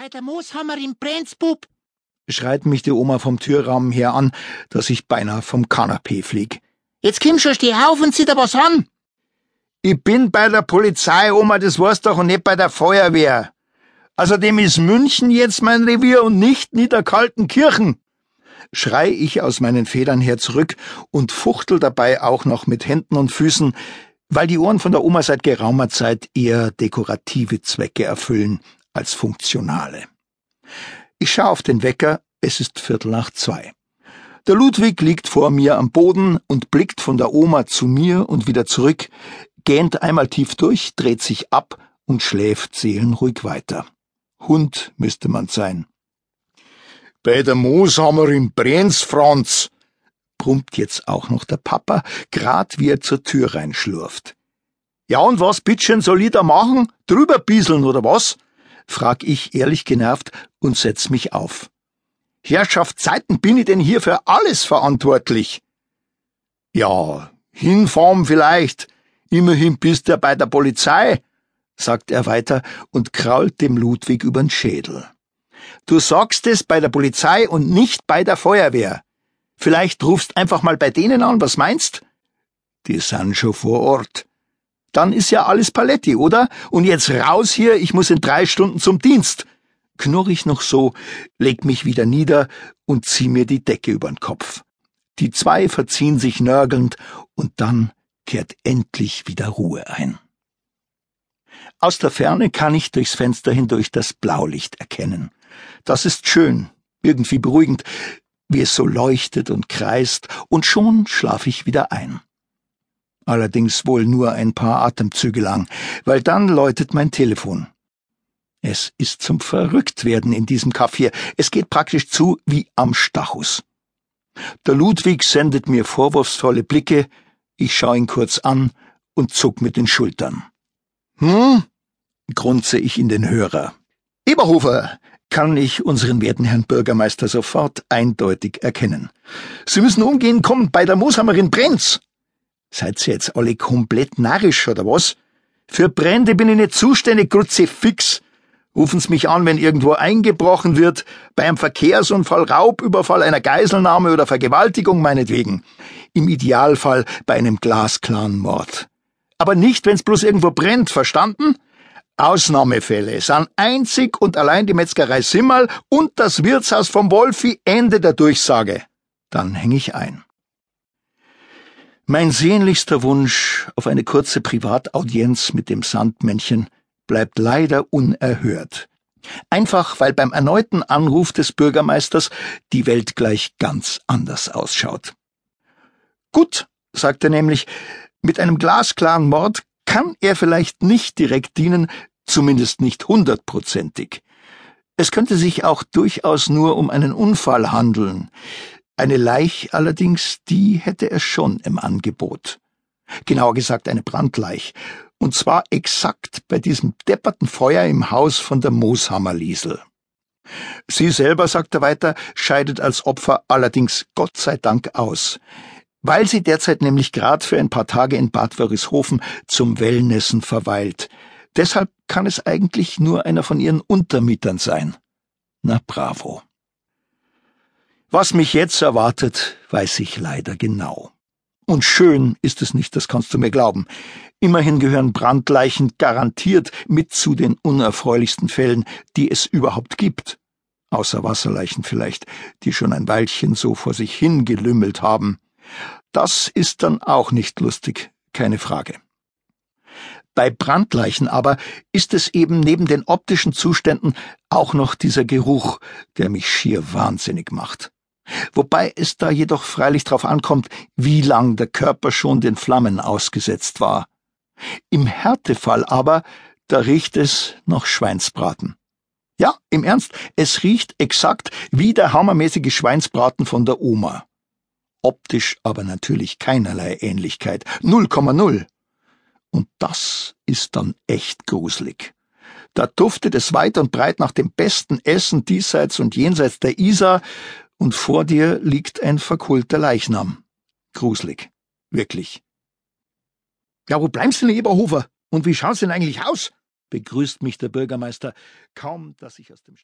Bei der Mooshammerin brennt's, Bub, schreit mich die Oma vom Türrahmen her an, dass ich beinahe vom Kanapee flieg. Jetzt komm schon, steh auf und zieh dir was an. Ich bin bei der Polizei, Oma, das weißt doch, und nicht bei der Feuerwehr. Außerdem ist München jetzt mein Revier und nicht Niederkaltenkirchen. Schrei ich aus meinen Federn her zurück und fuchtel dabei auch noch mit Händen und Füßen, weil die Ohren von der Oma seit geraumer Zeit eher dekorative Zwecke erfüllen als funktionale. Ich schaue auf den Wecker, es ist Viertel nach zwei. Der Ludwig liegt vor mir am Boden und blickt von der Oma zu mir und wieder zurück, gähnt einmal tief durch, dreht sich ab und schläft seelenruhig weiter. Hund müsste man sein. Bei der Mooshammerin brennt's, Franz, brummt jetzt auch noch der Papa, grad wie er zur Tür reinschlurft. Ja, und was bittchen soll ich da machen? Drüber bieseln oder was? Frag ich ehrlich genervt und setz mich auf. Herrschaftszeiten bin ich denn hier für alles verantwortlich? Ja, hinfahren vielleicht. Immerhin bist du bei der Polizei, sagt er weiter und krault dem Ludwig übern Schädel. Du sagst es bei der Polizei und nicht bei der Feuerwehr. Vielleicht rufst einfach mal bei denen an, was meinst? Die sind schon vor Ort. Dann ist ja alles Paletti, oder? Und jetzt raus hier, ich muss in drei Stunden zum Dienst. Knurr ich noch so, leg mich wieder nieder und zieh mir die Decke übern Kopf. Die zwei verziehen sich nörgelnd und dann kehrt endlich wieder Ruhe ein. Aus der Ferne kann ich durchs Fenster hindurch das Blaulicht erkennen. Das ist schön, irgendwie beruhigend, wie es so leuchtet und kreist, und schon schlaf ich wieder ein. Allerdings wohl nur ein paar Atemzüge lang, weil dann läutet mein Telefon. Es ist zum Verrücktwerden in diesem Kaff hier. Es geht praktisch zu wie am Stachus. Der Ludwig sendet mir vorwurfsvolle Blicke, ich schau ihn kurz an und zuck mit den Schultern. Hm? grunze ich in den Hörer. Eberhofer, kann ich unseren werten Herrn Bürgermeister sofort eindeutig erkennen. Sie müssen umgehen kommen bei der Mooshammerin Brenz. Seid ihr jetzt alle komplett narrisch, oder was? Für Brände bin ich nicht zuständig, Kruzifix. Rufen's mich an, wenn irgendwo eingebrochen wird, bei einem Verkehrsunfall, Raubüberfall, einer Geiselnahme oder Vergewaltigung meinetwegen. Im Idealfall bei einem glasklaren Mord. Aber nicht, wenn's bloß irgendwo brennt, verstanden? Ausnahmefälle sind einzig und allein die Metzgerei Simmerl und das Wirtshaus vom Wolfi Ende der Durchsage. Dann häng ich ein. Mein sehnlichster Wunsch auf eine kurze Privataudienz mit dem Sandmännchen bleibt leider unerhört. Einfach weil beim erneuten Anruf des Bürgermeisters die Welt gleich ganz anders ausschaut. Gut, sagt er nämlich, mit einem glasklaren Mord kann er vielleicht nicht direkt dienen, zumindest nicht hundertprozentig. Es könnte sich auch durchaus nur um einen Unfall handeln. Eine Leich allerdings, die hätte er schon im Angebot. Genauer gesagt eine Brandleich. Und zwar exakt bei diesem depperten Feuer im Haus von der Mooshammerliesel. Sie selber, sagt er weiter, scheidet als Opfer allerdings Gott sei Dank aus, weil sie derzeit nämlich grad für ein paar Tage in Bad Wörishofen zum Wellnessen verweilt, Deshalb kann es eigentlich nur einer von ihren Untermietern sein. Na bravo. Was mich jetzt erwartet, weiß ich leider genau. Und schön ist es nicht, das kannst du mir glauben. Immerhin gehören Brandleichen garantiert mit zu den unerfreulichsten Fällen, die es überhaupt gibt. Außer Wasserleichen vielleicht, die schon ein Weilchen so vor sich hingelümmelt haben. Das ist dann auch nicht lustig, keine Frage. Bei Brandleichen aber ist es eben neben den optischen Zuständen auch noch dieser Geruch, der mich schier wahnsinnig macht. Wobei es da jedoch freilich darauf ankommt, wie lang der Körper schon den Flammen ausgesetzt war. Im Härtefall aber, da riecht es noch Schweinsbraten. Ja, im Ernst, es riecht exakt wie der hammermäßige Schweinsbraten von der Oma. Optisch aber natürlich keinerlei Ähnlichkeit. 0,0. Und das ist dann echt gruselig. Da duftet es weit und breit nach dem besten Essen diesseits und jenseits der Isar, und vor dir liegt ein verkohlter Leichnam. Gruselig. Wirklich. Ja, wo bleibst du denn, Eberhofer? Und wie schaut's denn eigentlich aus? begrüßt mich der Bürgermeister, kaum dass ich aus dem